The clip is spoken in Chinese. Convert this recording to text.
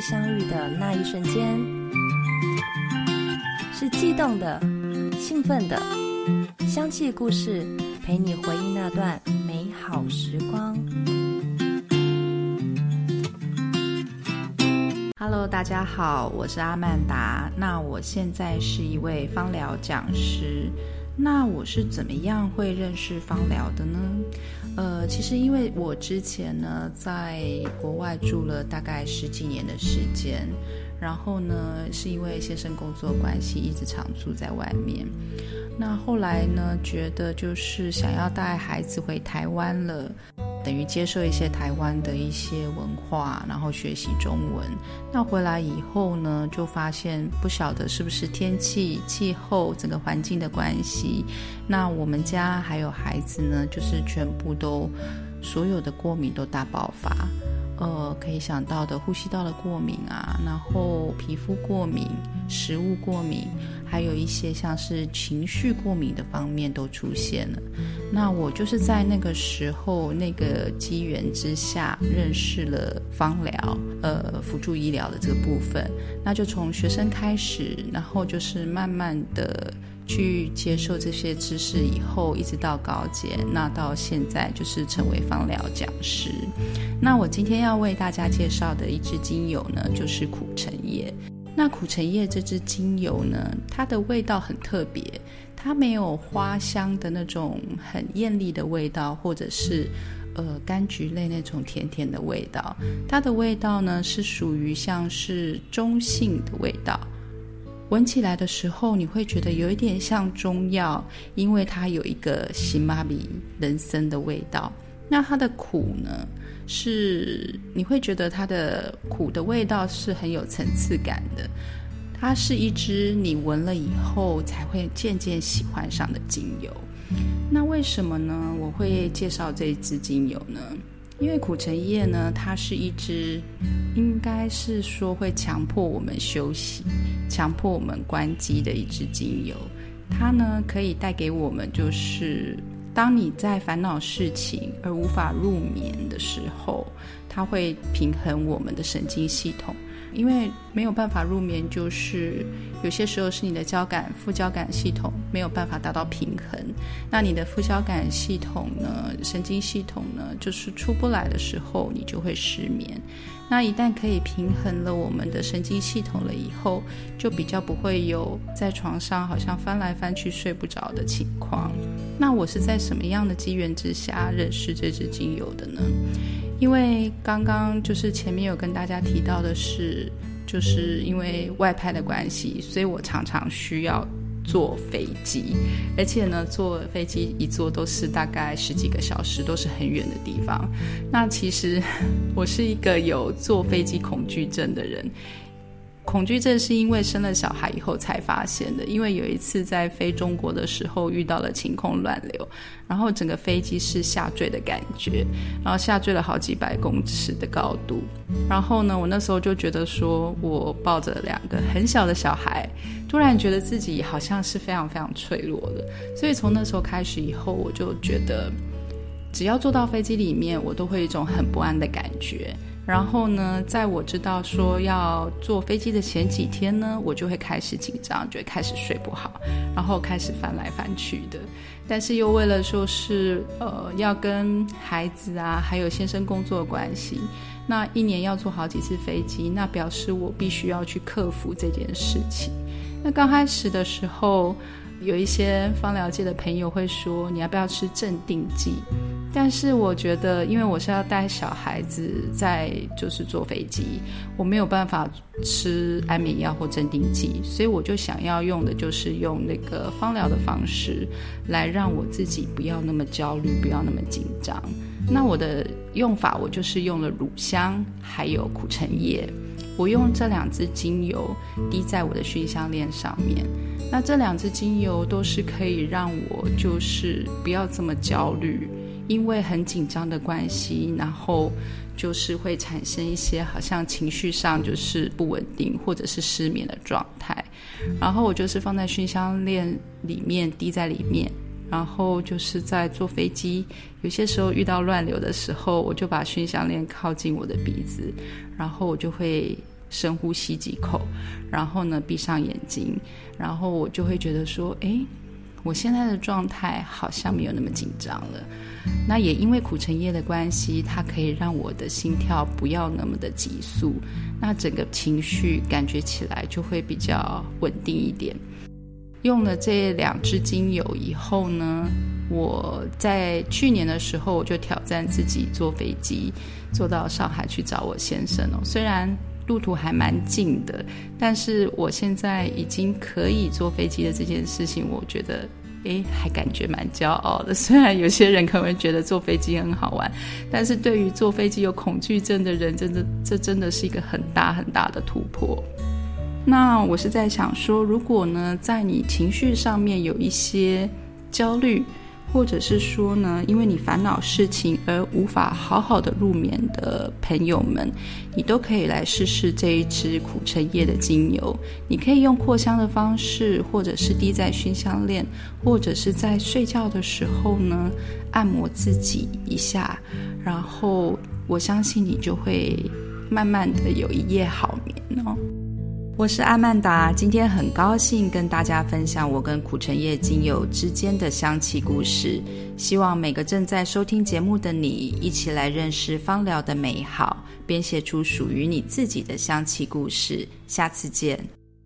相遇的那一瞬间，是悸动的、兴奋的。香气故事陪你回忆那段美好时光。Hello，大家好，我是阿曼达。那我现在是一位芳疗讲师。那我是怎么样会认识芳疗的呢？呃，其实因为我之前呢在国外住了大概十几年的时间，然后呢是因为先生工作关系一直常住在外面。那后来呢觉得就是想要带孩子回台湾了。等于接受一些台湾的一些文化，然后学习中文。那回来以后呢，就发现不晓得是不是天气、气候、整个环境的关系。那我们家还有孩子呢，就是全部都所有的过敏都大爆发。呃，可以想到的呼吸道的过敏啊，然后皮肤过敏、食物过敏，还有一些像是情绪过敏的方面都出现了。那我就是在那个时候那个机缘之下认识了芳疗，呃，辅助医疗的这个部分。那就从学生开始，然后就是慢慢的。去接受这些知识以后，一直到高阶，那到现在就是成为芳疗讲师。那我今天要为大家介绍的一支精油呢，就是苦橙叶。那苦橙叶这支精油呢，它的味道很特别，它没有花香的那种很艳丽的味道，或者是呃柑橘类那种甜甜的味道。它的味道呢，是属于像是中性的味道。闻起来的时候，你会觉得有一点像中药，因为它有一个喜玛比人参的味道。那它的苦呢，是你会觉得它的苦的味道是很有层次感的。它是一支你闻了以后才会渐渐喜欢上的精油。那为什么呢？我会介绍这支精油呢？因为苦橙叶呢，它是一支，应该是说会强迫我们休息、强迫我们关机的一支精油。它呢，可以带给我们，就是当你在烦恼事情而无法入眠的时候，它会平衡我们的神经系统。因为没有办法入眠，就是有些时候是你的交感副交感系统没有办法达到平衡。那你的副交感系统呢，神经系统呢，就是出不来的时候，你就会失眠。那一旦可以平衡了我们的神经系统了以后，就比较不会有在床上好像翻来翻去睡不着的情况。那我是在什么样的机缘之下认识这支精油的呢？因为刚刚就是前面有跟大家提到的是，就是因为外派的关系，所以我常常需要坐飞机，而且呢，坐飞机一坐都是大概十几个小时，都是很远的地方。那其实 我是一个有坐飞机恐惧症的人。恐惧症是因为生了小孩以后才发现的。因为有一次在飞中国的时候遇到了晴空乱流，然后整个飞机是下坠的感觉，然后下坠了好几百公尺的高度。然后呢，我那时候就觉得说，我抱着两个很小的小孩，突然觉得自己好像是非常非常脆弱的。所以从那时候开始以后，我就觉得，只要坐到飞机里面，我都会有一种很不安的感觉。然后呢，在我知道说要坐飞机的前几天呢，我就会开始紧张，就会开始睡不好，然后开始翻来翻去的。但是又为了说是呃要跟孩子啊，还有先生工作的关系，那一年要坐好几次飞机，那表示我必须要去克服这件事情。那刚开始的时候，有一些芳疗界的朋友会说，你要不要吃镇定剂？但是我觉得，因为我是要带小孩子在就是坐飞机，我没有办法吃安眠药或镇定剂，所以我就想要用的就是用那个芳疗的方式，来让我自己不要那么焦虑，不要那么紧张。那我的用法，我就是用了乳香还有苦橙叶，我用这两支精油滴在我的熏香链上面。那这两支精油都是可以让我就是不要这么焦虑。因为很紧张的关系，然后就是会产生一些好像情绪上就是不稳定或者是失眠的状态。然后我就是放在熏香链里面滴在里面，然后就是在坐飞机，有些时候遇到乱流的时候，我就把熏香链靠近我的鼻子，然后我就会深呼吸几口，然后呢闭上眼睛，然后我就会觉得说，哎，我现在的状态好像没有那么紧张了。那也因为苦橙叶的关系，它可以让我的心跳不要那么的急速，那整个情绪感觉起来就会比较稳定一点。用了这两支精油以后呢，我在去年的时候我就挑战自己坐飞机坐到上海去找我先生哦。虽然路途还蛮近的，但是我现在已经可以坐飞机的这件事情，我觉得诶还感觉蛮骄傲的。虽然有些人可能会觉得坐飞机很好玩，但是对于坐飞机有恐惧症的人，真的这真的是一个很大很大的突破。那我是在想说，如果呢，在你情绪上面有一些焦虑，或者是说呢，因为你烦恼事情而无法好好的入眠的朋友们，你都可以来试试这一支苦橙叶的精油。你可以用扩香的方式，或者是滴在熏香链，或者是在睡觉的时候呢，按摩自己一下，然后我相信你就会慢慢的有一夜好眠哦。我是阿曼达，今天很高兴跟大家分享我跟苦橙叶精油之间的香气故事。希望每个正在收听节目的你，一起来认识芳疗的美好，编写出属于你自己的香气故事。下次见。